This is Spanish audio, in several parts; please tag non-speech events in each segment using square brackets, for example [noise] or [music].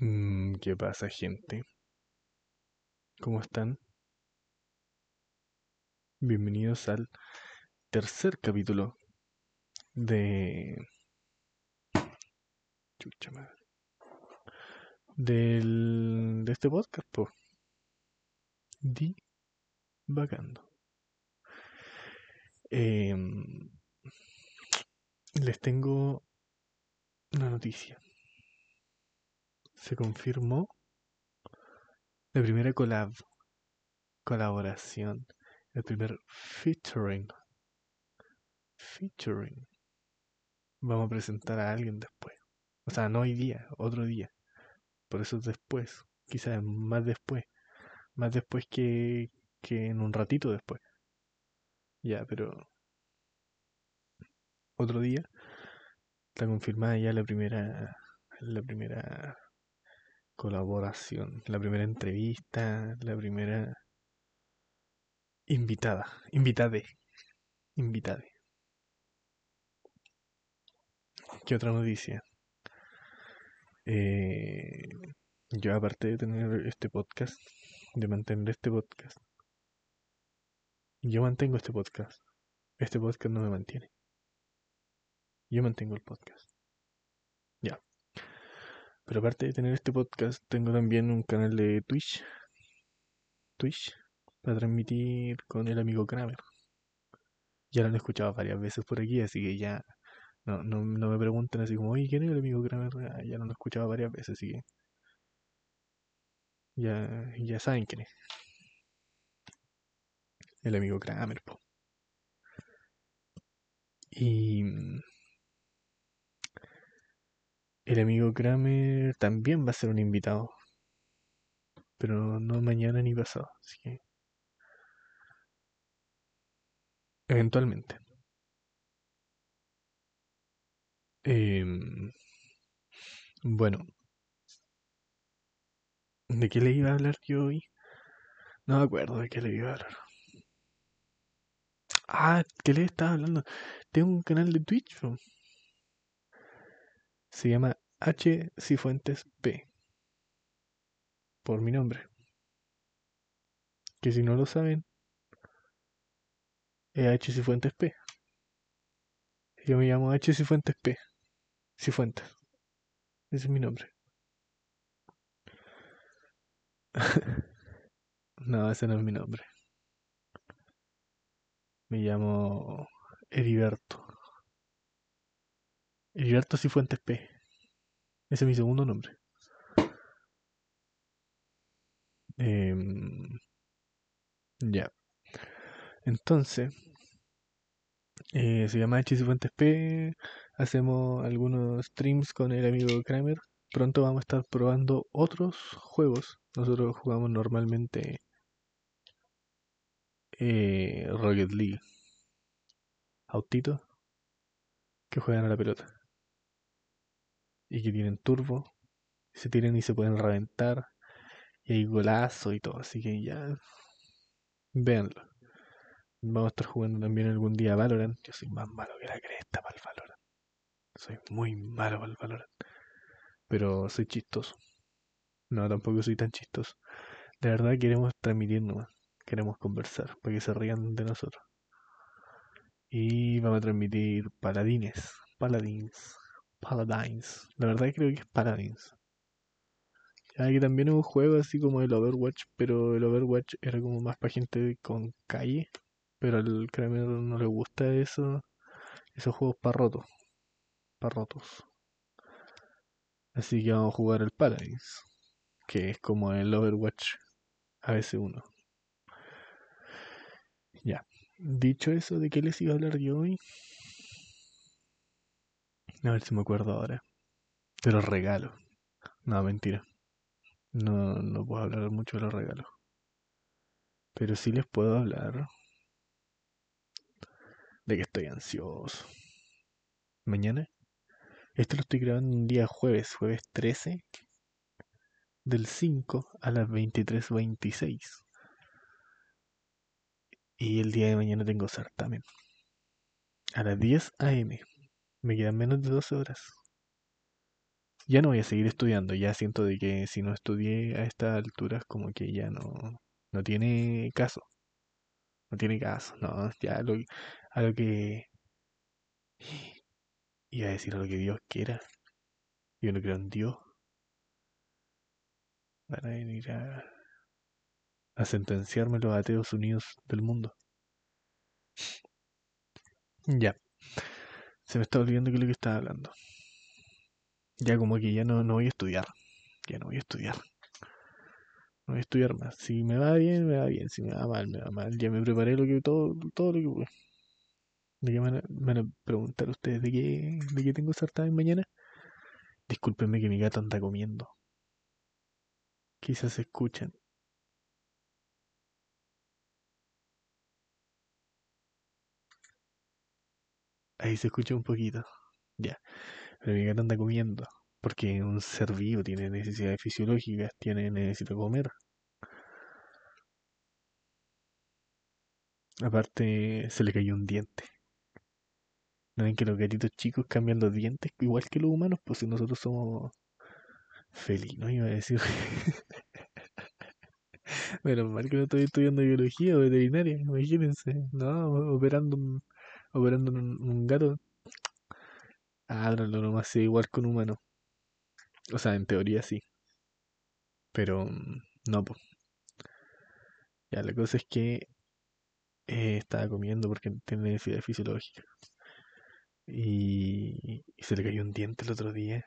Mm, ¿Qué pasa, gente? ¿Cómo están? Bienvenidos al tercer capítulo de... Chucha madre. Del... de este podcast, po. Divagando. Em, les tengo una noticia. Se confirmó la primera collab, colaboración, el primer featuring. Featuring. Vamos a presentar a alguien después. O sea, no hoy día, otro día. Por eso es después. Quizás más después. Más después que, que en un ratito después. Ya, pero otro día está confirmada ya la primera la primera colaboración, la primera entrevista, la primera invitada, invitade, invitade. ¿Qué otra noticia? Eh, yo aparte de tener este podcast, de mantener este podcast, yo mantengo este podcast. Este podcast no me mantiene. Yo mantengo el podcast. Pero aparte de tener este podcast, tengo también un canal de Twitch. Twitch. Para transmitir con el amigo Kramer. Ya lo han escuchado varias veces por aquí, así que ya no, no, no me pregunten así como, oye, ¿quién es el amigo Kramer? Ah, Ya lo han escuchado varias veces, así que ya, ya saben quién es. El amigo Kramer, po. Y mm, el amigo Kramer también va a ser un invitado. Pero no mañana ni pasado. Así que. Eventualmente. Em, bueno. ¿De qué le iba a hablar yo hoy? No me acuerdo de qué le iba a hablar. Ah, ¿qué le estaba hablando? Tengo un canal de Twitch. Se llama H Cifuentes P. Por mi nombre. Que si no lo saben, es H Cifuentes P. Yo me llamo H Cifuentes P. Cifuentes. Ese es mi nombre. [laughs] No, ese no es mi nombre. Me llamo Heriberto. Heriberto Cifuentes P. Ese es mi segundo nombre. Em, ya. Entonces, eh, se llama H Cifuentes P. Hacemos algunos streams con el amigo Kramer. Pronto vamos a estar probando otros juegos. Nosotros jugamos normalmente eh, Rocket League. Autitos que juegan a la pelota. Y que tienen turbo. Se tiran y se pueden reventar. Y hay golazo y todo. Así que ya. Véanlo. Vamos a estar jugando también algún día Valorant. Yo soy más malo que la cresta para el Valorant. Soy muy malo para el Valorant. Pero soy chistoso. No, tampoco soy tan chistoso. De verdad queremos transmitir nomás. Queremos conversar para que se rían de nosotros. Y vamos a transmitir paladines. Paladins. Paladines. La verdad creo que es Paladins. Ya que también es un juego así como el Overwatch, pero el Overwatch era como más para gente con calle. Pero al Kramer no le gusta eso. Esos juegos para rotos. Para rotos. Así que vamos a jugar el Paladins. Que es como el Overwatch ABC1. Ya. Dicho eso, ¿de qué les iba a hablar yo hoy? A ver si me acuerdo ahora. De los regalos. No, mentira. No, no puedo hablar mucho de los regalos. Pero sí les puedo hablar de que estoy ansioso. Mañana. Esto lo estoy grabando un día jueves, jueves 13 del 5 a las 23.26. Y el día de mañana tengo certamen. A las 10 a.m. Me quedan menos de 12 horas. ya no voy a seguir estudiando, ya siento de que si no estudié a estas alturas como que ya no, no tiene caso, no tiene caso, no, ya lo, a lo que [sighs] iba a decir a lo que Dios quiera, yo no creo en Dios, van a venir a, a sentenciarme los ateos unidos del mundo. Ya, se me está olvidando que es lo que estaba hablando. Ya como que ya no, no voy a estudiar. Ya no voy a estudiar. No voy a estudiar más. Si me va bien, me va bien. Si me va mal, me va mal. Ya me preparé lo que todo, todo lo que pude. ¿De qué me van a preguntar ustedes de qué, de qué tengo sartén mañana? Discúlpenme que mi gato anda comiendo. Quizás se Ahí se escucha un poquito. Ya. Pero mi gato anda comiendo. Porque un ser vivo tiene necesidades fisiológicas, tiene, necesita comer. Aparte, se le cayó un diente. ¿No ven que los gatitos chicos cambian los dientes igual que los humanos? Pues si nosotros somos felinos, iba a decir. [laughs] Menos mal que no estoy estudiando biología o veterinaria, imagínense. No, operando un, operando un, gato. Ah, no, nomás sí, igual con humano. O sea, en teoría sí. Pero mm, no, pues. Ya, la cosa es que eh, estaba comiendo porque tiene necesidad fisiológica. Y, se le cayó un diente el otro día.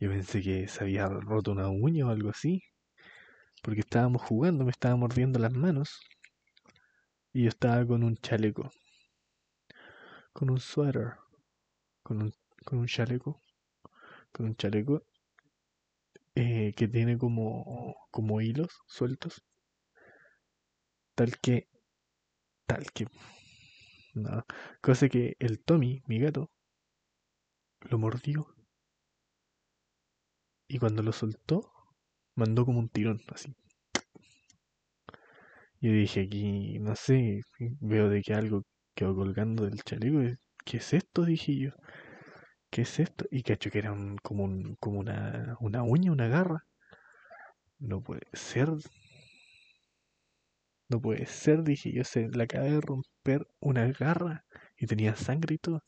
Yo pensé que se había roto una uña o algo así. Porque estábamos jugando, me estaba mordiendo las manos. Y yo estaba con un chaleco. Con un suéter. Con un, con un chaleco. Con un chaleco. Eh, que tiene como, como hilos sueltos. Tal que. Tal que. No. Cosa que el Tommy, mi gato, lo mordió. Y cuando lo soltó, mandó como un tirón, así. Yo dije aquí, no sé, veo de que algo quedó colgando del chaleco. ¿Qué es esto? Dije yo. ¿Qué es esto? Y cacho que era un, como, un, como una, una uña, una garra. No puede ser. No puede ser, dije yo. Se la acabé de romper una garra y tenía sangre y todo.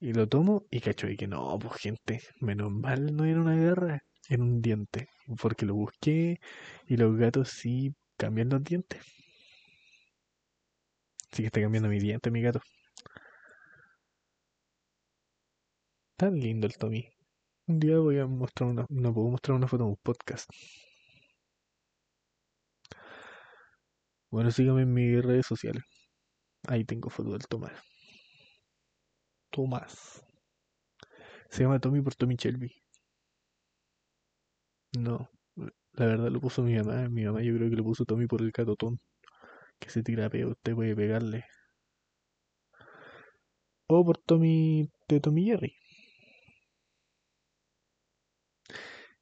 Y lo tomo y cacho y que no, pues gente, menos mal no era una garra, en un diente. Porque lo busqué y los gatos sí cambian los dientes. Sí que está cambiando mi diente, mi gato. Tan lindo el Tommy. Un día voy a mostrar una, no puedo mostrar una foto en un podcast. Bueno, síganme en mis redes sociales. Ahí tengo foto del Tomás. Tomás. Se llama Tommy por Tommy Shelby. No, la verdad lo puso mi mamá. Mi mamá yo creo que lo puso Tommy por el catotón. Que se tira peo, usted puede pegarle. O por Tommy de Tommy Jerry.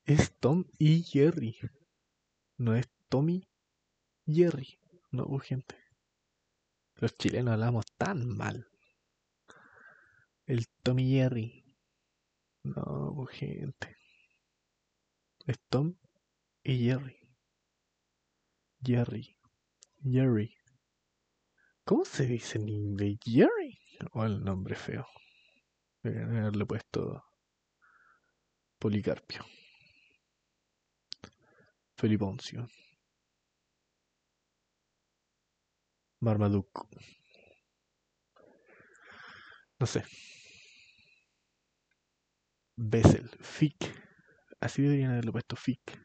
Es Tom y Jerry. No es Tommy Jerry. No, pues, gente. Los chilenos hablamos tan mal. El Tommy Jerry. No, pues, gente. Es Tom y Jerry. Jerry. Jerry. ¿Cómo se dice en inglés? Jerry. O el nombre feo. Deberían haberle puesto Policarpio. Feliponcio. Marmaduke. No sé. Bessel. Fick. Así deberían haberlo puesto Fick.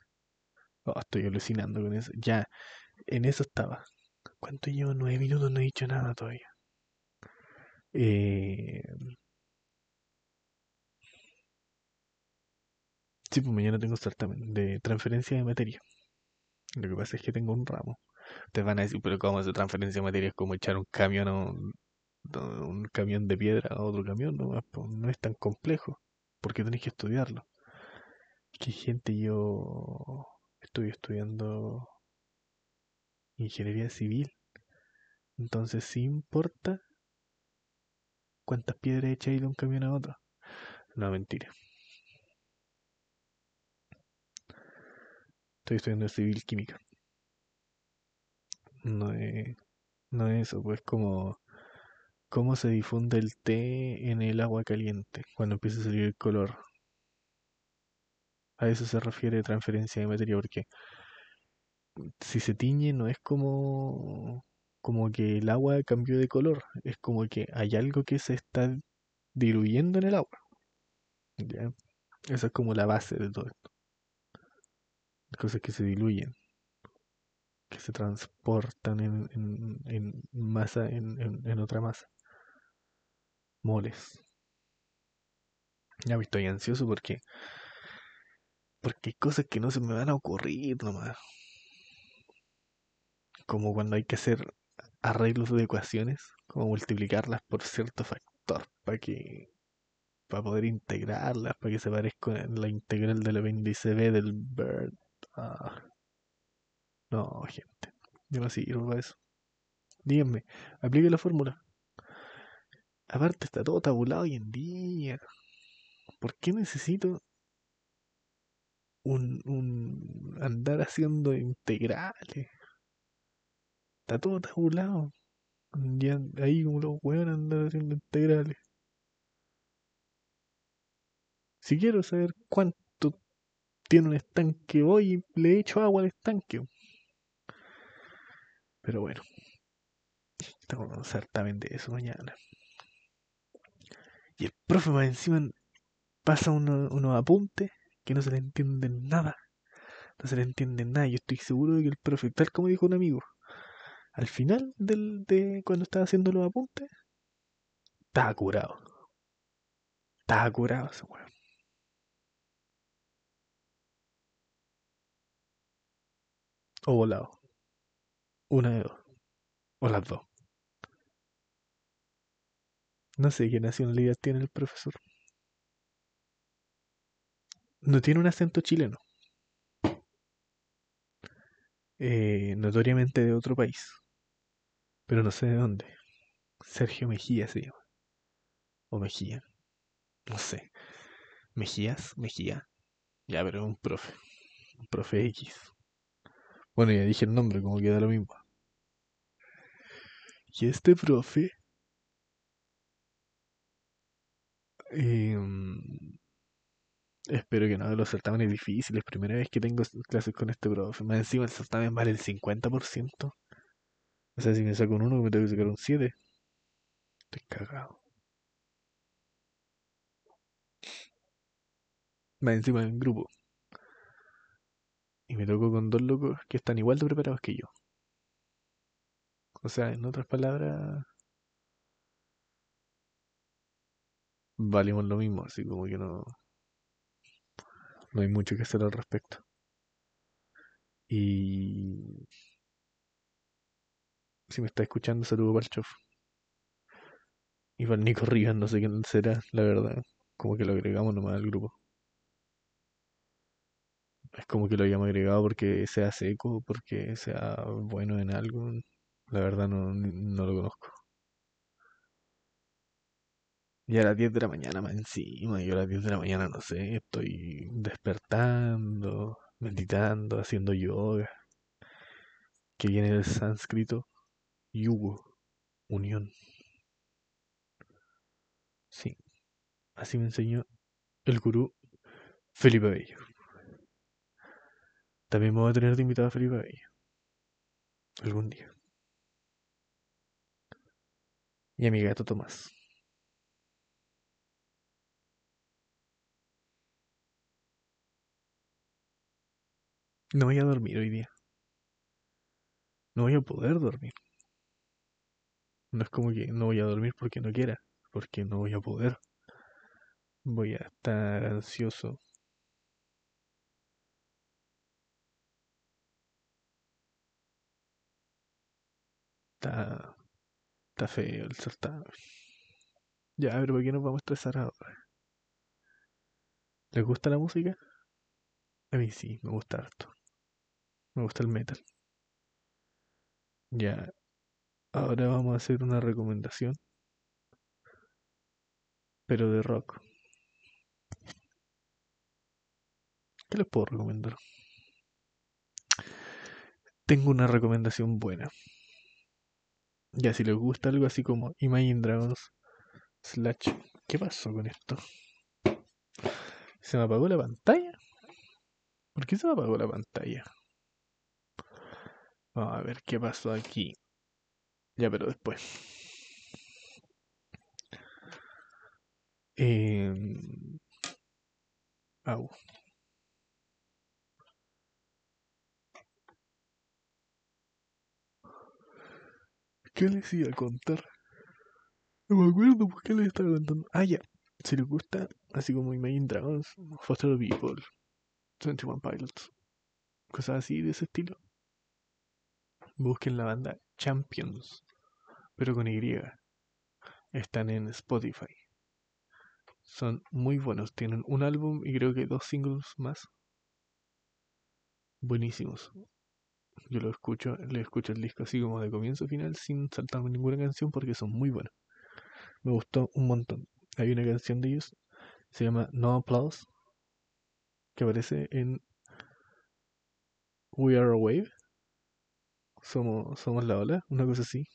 Oh, estoy alucinando con eso. Ya, en eso estaba. ¿Cuánto llevo? Nueve minutos, no he dicho nada todavía. Eh... Sí, pues mañana tengo certamen de transferencia de materia. Lo que pasa es que tengo un ramo. Ustedes van a decir, pero ¿cómo hacer transferencia de materia? Es como echar un camión a un, un camión de piedra a otro camión. No, pues, no es tan complejo. Porque tenéis que estudiarlo. Que gente, yo estoy estudiando ingeniería civil. Entonces sí importa cuántas piedras echa de un camión a otro. No, mentira. Estoy estudiando civil química. No es, no es eso, pues como cómo se difunde el té en el agua caliente cuando empieza a salir el color. A eso se refiere transferencia de materia porque si se tiñe no es como como que el agua cambió de color, es como que hay algo que se está diluyendo en el agua. ¿ya? Esa es como la base de todo esto. Cosas que se diluyen, que se transportan en, en, en masa, en, en, otra masa. Moles. Ya me estoy ansioso porque porque hay cosas que no se me van a ocurrir nomás. Como cuando hay que hacer arreglos de ecuaciones, como multiplicarlas por cierto factor para que para poder integrarlas, para que se parezca en la integral del apéndice B del bird. Ah. No, gente, yo no sirvo para eso. Díganme, aplique la fórmula. Aparte está todo tabulado hoy en día. ¿Por qué necesito un, un andar haciendo integrales? Está todo tabulado. Ya ahí como los weones andan haciendo integrales. Si quiero saber cuánto tiene un estanque, voy y le echo agua al estanque. Pero bueno, tengo un certamen de eso mañana. Y el profe más encima pasa unos apuntes que no se le entienden nada. No se le entienden nada. Yo estoy seguro de que el profe, tal como dijo un amigo, al final del, de cuando estaba haciendo los apuntes, estaba curado. Estaba curado ese weón. O volado. Una de dos. O las dos. No sé qué nacionalidad tiene el profesor. No tiene un acento chileno. Eh, notoriamente de otro país. Pero no sé de dónde. Sergio Mejía se llama. O Mejía. No sé. Mejías, Mejía. Ya, pero un profe. Un profe X. Bueno, ya dije el nombre, como queda lo mismo. Y este profe em, espero que no de los certámenes difíciles. Primera vez que tengo clases con este profe. Más encima el certamen vale el 50%. O sea, si me saco un 1, me tengo que sacar un 7. Estoy cagado. Más encima en grupo. Y me tocó con dos locos que están igual de preparados que yo. O sea, en otras palabras, valimos lo mismo, así como que no, no hay mucho que hacer al respecto. Y si me está escuchando, saludo para el chof. Y para el Nico Rivas, no sé quién será, la verdad. Como que lo agregamos nomás al grupo. Es como que lo hayamos agregado porque sea seco, porque sea bueno en algo. La verdad no, no lo conozco. Y a las 10 de la mañana más encima, yo a las 10 de la mañana no sé, estoy despertando, meditando, haciendo yoga. Que viene del sánscrito yugo, unión. Sí, así me enseñó el gurú Felipe Bello. También me voy a tener de invitado a Felipe Bello. Algún día. Y a mi gato Tomás. No voy a dormir hoy día. No voy a poder dormir. No es como que no voy a dormir porque no quiera, porque no voy a poder. Voy a estar ansioso. Está, está feo el certamen. Ya, pero ¿por qué nos vamos a estresar ahora? ¿Les gusta la música? A mí sí, me gusta harto. Me gusta el metal. Ya, ahora vamos a hacer una recomendación, pero de rock. ¿Qué les puedo recomendar? tengo una recomendación buena. Ya, si les gusta algo así como Imagine Dragons slash... ¿Qué pasó con esto? ¿Se me apagó la pantalla? ¿Por qué se me apagó la pantalla? Vamos a ver qué pasó aquí. Ya, pero después. Eh... Au. ¿Qué les iba a contar? No me acuerdo por qué les estaba contando. Ah, ya. Si les gusta, así como Imagine Dragons, Foster People, 21 Pilots, cosas así de ese estilo, busquen la banda Champions, pero con Y. Están en Spotify. Son muy buenos. Tienen un álbum y creo que dos singles más. Buenísimos. Yo lo escucho, le escucho el disco así como de comienzo a final sin saltarme ninguna canción porque son muy buenos. Me gustó un montón. Hay una canción de ellos, se llama No Applause, que aparece en We Are a Wave. Somos, somos la ola, una cosa así.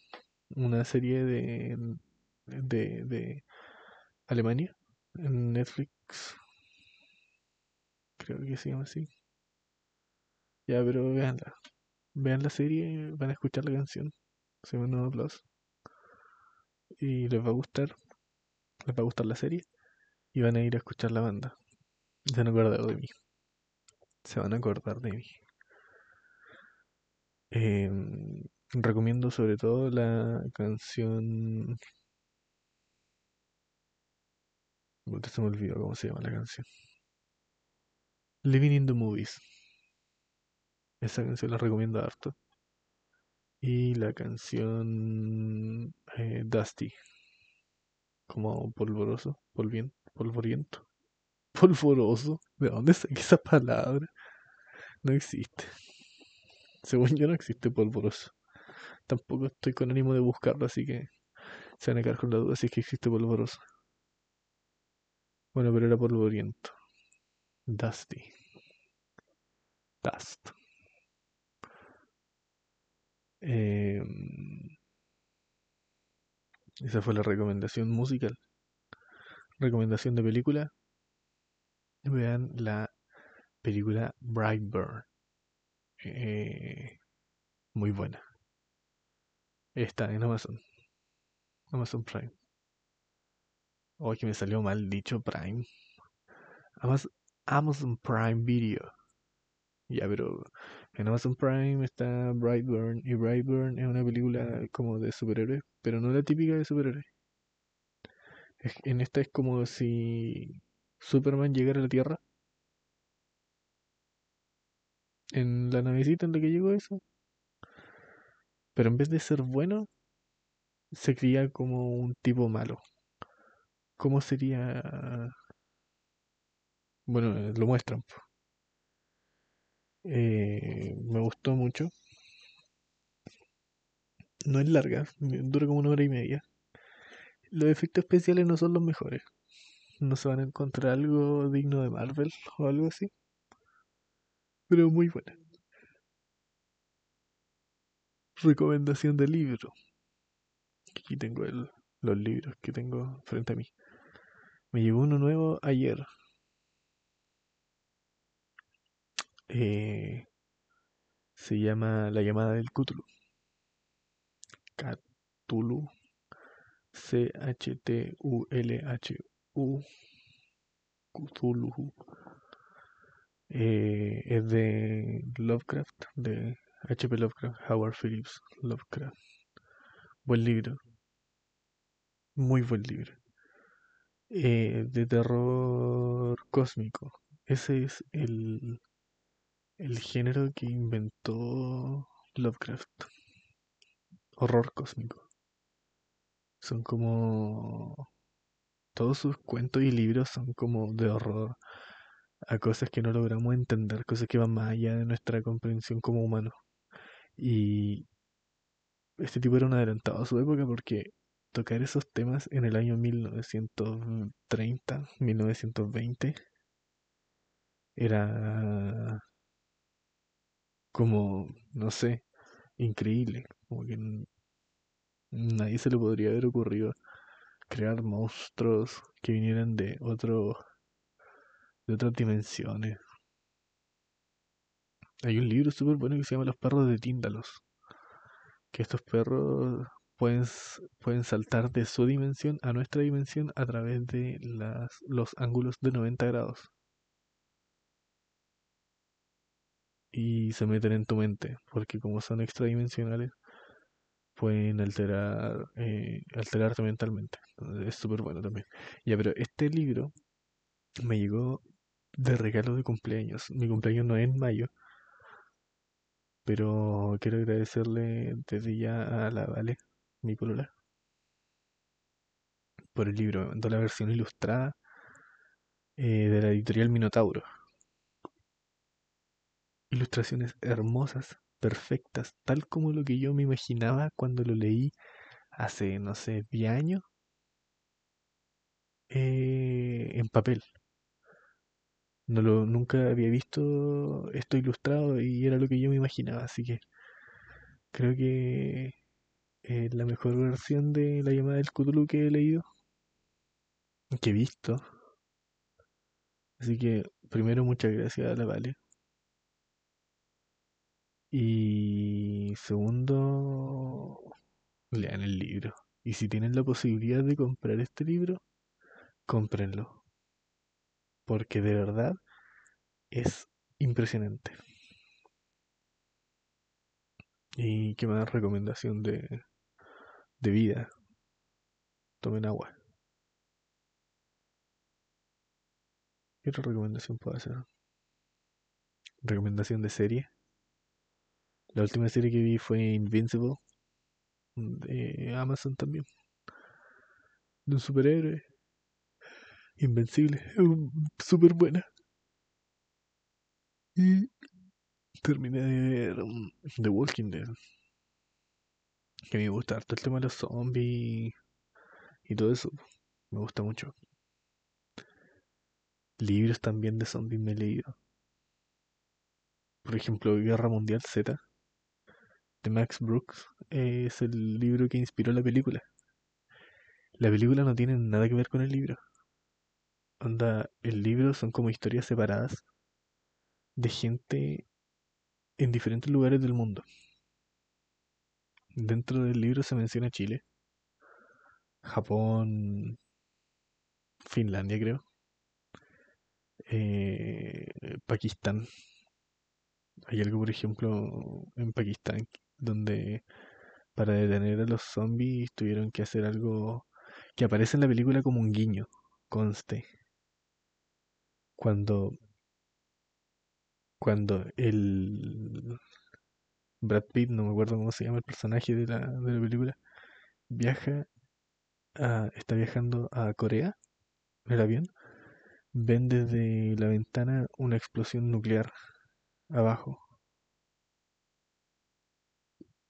Una serie de, de, de Alemania en Netflix. Creo que se llama así. Ya, pero veanla. Vean la serie, van a escuchar la canción. Se llama No Applause. Y les va a gustar. Les va a gustar la serie. Y van a ir a escuchar la banda. Se van a acordar de mí. Se van a acordar de mí. Em, recomiendo sobre todo la canción. Se me olvidó cómo se llama la canción. Living in the Movies. Esa canción la recomiendo harto. Y la canción eh, Dusty. Como polvoroso, polvien, polvoriento. [laughs] Polvoroso. ¿De dónde saqué esa palabra? No existe. Según yo no existe polvoroso. Tampoco estoy con ánimo de buscarlo, así que se van a quedar con la duda si es que existe polvoroso. Bueno, pero era polvoriento. Dusty. Dust. Em, esa fue la recomendación musical. Recomendación de película. Vean la película Brightburn. Eh, muy buena. Está en Amazon. Amazon Prime. Oh, que me salió mal dicho Prime. Amazon Prime Video. Ya, pero en Amazon Prime está Brightburn y Brightburn es una película como de superhéroes, pero no la típica de superhéroes. en esta es como si Superman llegara a la Tierra. En la navecita en la que llegó eso. Pero en vez de ser bueno, se cría como un tipo malo. ¿Cómo sería? Bueno, lo muestran. Eh, me gustó mucho. No es larga, dura como una hora y media. Los efectos especiales no son los mejores. No se van a encontrar algo digno de Marvel o algo así. Pero muy buena. Recomendación de libro. Aquí tengo el, los libros que tengo frente a mí. Me llegó uno nuevo ayer. Eh, se llama La llamada del Cthulhu. Cthulhu. C-H-T-U-L-H-U. Cthulhu. Eh, es de Lovecraft, de H.P. Lovecraft, Howard Phillips Lovecraft. Buen libro. Muy buen libro. Eh, de terror cósmico. Ese es el, el género que inventó Lovecraft. Horror cósmico. Son como... Todos sus cuentos y libros son como de horror a cosas que no logramos entender, cosas que van más allá de nuestra comprensión como humanos. Y este tipo era un adelantado a su época porque tocar esos temas en el año 1930, 1920, era como no sé, increíble. Como que nadie se le podría haber ocurrido crear monstruos que vinieran de otro de otras dimensiones. Hay un libro súper bueno que se llama Los perros de Tíndalos. Que estos perros pueden, pueden saltar de su dimensión a nuestra dimensión a través de las, los ángulos de 90 grados. Y se meten en tu mente, porque como son extradimensionales, pueden alterar, eh, alterarte mentalmente. Es súper bueno también. Ya, pero este libro me llegó de regalo de cumpleaños. Mi cumpleaños no es en mayo, pero quiero agradecerle desde ya a la Vale, mi polola, por el libro. Me mandó la versión ilustrada eh, de la editorial Minotauro. Ilustraciones hermosas, perfectas, tal como lo que yo me imaginaba cuando lo leí hace, no sé, 10 años eh, en papel. No lo, nunca había visto esto ilustrado y era lo que yo me imaginaba, así que creo que es la mejor versión de la llamada del Cthulhu que he leído, que he visto. Así que primero muchas gracias a la Vale. Y segundo, lean el libro. Y si tienen la posibilidad de comprar este libro, cómprenlo. Porque de verdad es impresionante. ¿Y qué más recomendación de, de vida? Tomen agua. ¿Qué otra recomendación puedo hacer? ¿Recomendación de serie? La última serie que vi fue Invincible de Amazon también. De un superhéroe. Invencible. Súper buena. Y terminé de ver um, The Walking Dead. Que me gusta harto el tema de los zombies y todo eso. Me gusta mucho. Libros también de zombies me he leído. Por ejemplo, Guerra Mundial Z de Max Brooks es el libro que inspiró la película. La película no tiene nada que ver con el libro. Onda, el libro son como historias separadas de gente en diferentes lugares del mundo. Dentro del libro se menciona Chile, Japón, Finlandia creo, eh, Pakistán. Hay algo, por ejemplo, en Pakistán donde para detener a los zombies tuvieron que hacer algo que aparece en la película como un guiño, conste. Cuando cuando el Brad Pitt, no me acuerdo cómo se llama el personaje de la, de la película, viaja a, está viajando a Corea en el avión, ven desde la ventana una explosión nuclear abajo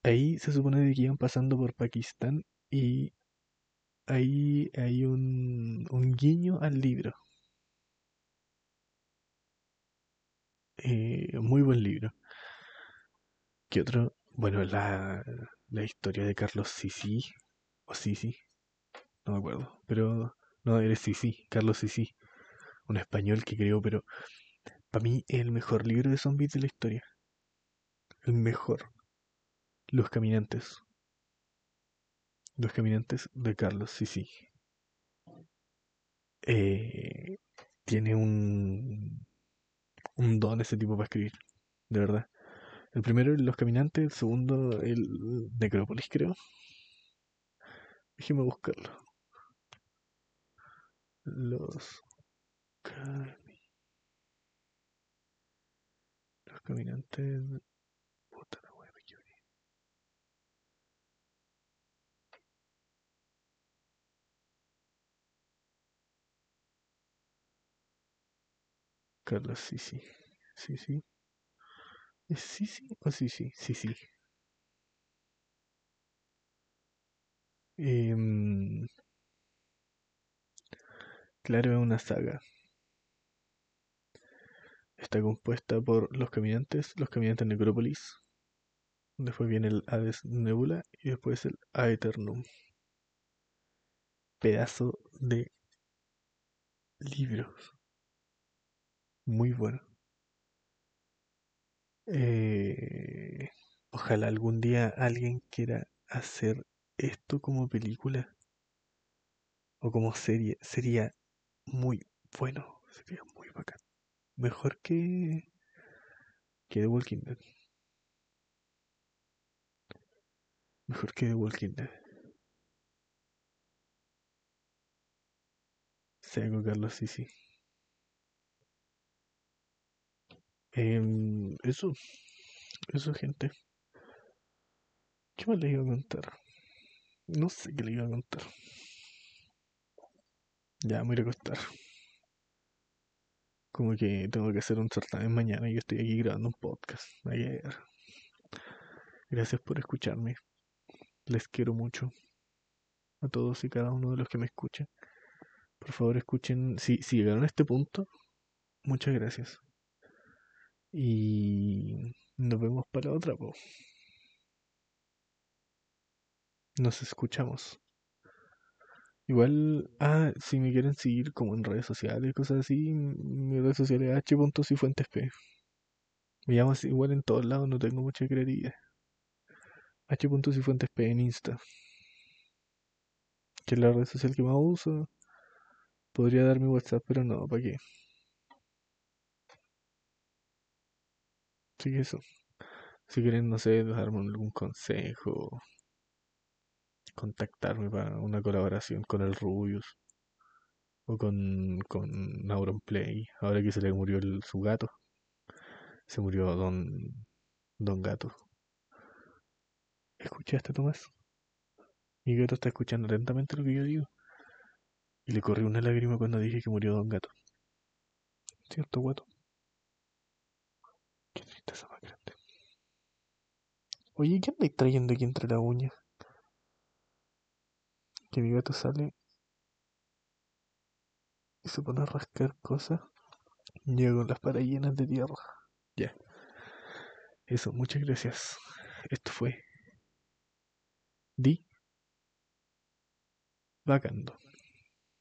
ahí se supone que iban pasando por Pakistán y ahí hay un, un guiño al libro. Eh, muy buen libro. ¿Qué otro? Bueno, la, la historia de Carlos Sisi, o Sisi, no me acuerdo, pero no, eres Sisi, Carlos Sisi, un español que creo, pero para mí es el mejor libro de zombies de la historia. El mejor. Los caminantes. Los caminantes de Carlos sí. Eh, tiene un, un don ese tipo para escribir, de verdad. El primero, Los Caminantes, el segundo, el Necrópolis, creo. Déjeme buscarlo. Los, los caminantes Carlos, sí, sí. Sí, sí. ¿Es sí o? Sí, sí. Em, claro, es una saga. Está compuesta por Los Caminantes, Los Caminantes Necrópolis, Después viene el Hades Nebula y después el Aeternum. Pedazo de libros. Muy bueno. Eh, ojalá algún día alguien quiera hacer esto como película o como serie. Sería muy bueno. Sería muy bacán. Mejor que, que The Walking Dead. Mejor que The Walking Dead. Seco, Carlos, sí, sí. Em, eso, eso, gente. ¿Qué más le iba a contar? No sé qué le iba a contar. Ya me voy a acostar. Como que tengo que hacer un certamen mañana y yo estoy aquí grabando un podcast. Ayer. Gracias por escucharme. Les quiero mucho. A todos y cada uno de los que me escuchan. Por favor, escuchen. Si, si llegaron a este punto, muchas gracias. Y nos vemos para otra, po. Nos escuchamos. Igual, ah, si me quieren seguir como en redes sociales, cosas así, mi red social es h.cifuentesp. Me llamo así, igual en todos lados, no tengo mucha creatividad. h.cifuentesp en Insta. Que es la red social que más uso. Podría dar mi WhatsApp, pero no, ¿para qué? Que eso. Si quieren, no sé, darme algún consejo, contactarme para una colaboración con el Rubius o con, con Play ahora que se le murió el, su gato. Se murió Don, Don Gato. ¿Escuchaste, Tomás? Mi gato está escuchando atentamente lo que yo digo. Y le corrió una lágrima cuando dije que murió Don Gato. ¿Cierto, guato? Qué tristeza más grande. Oye, ¿qué andáis trayendo aquí entre la uña? Que mi gato sale y se pone a rascar cosas. Llega con las paras llenas de tierra. Ya. Eso, muchas gracias. Esto fue Di Vacando.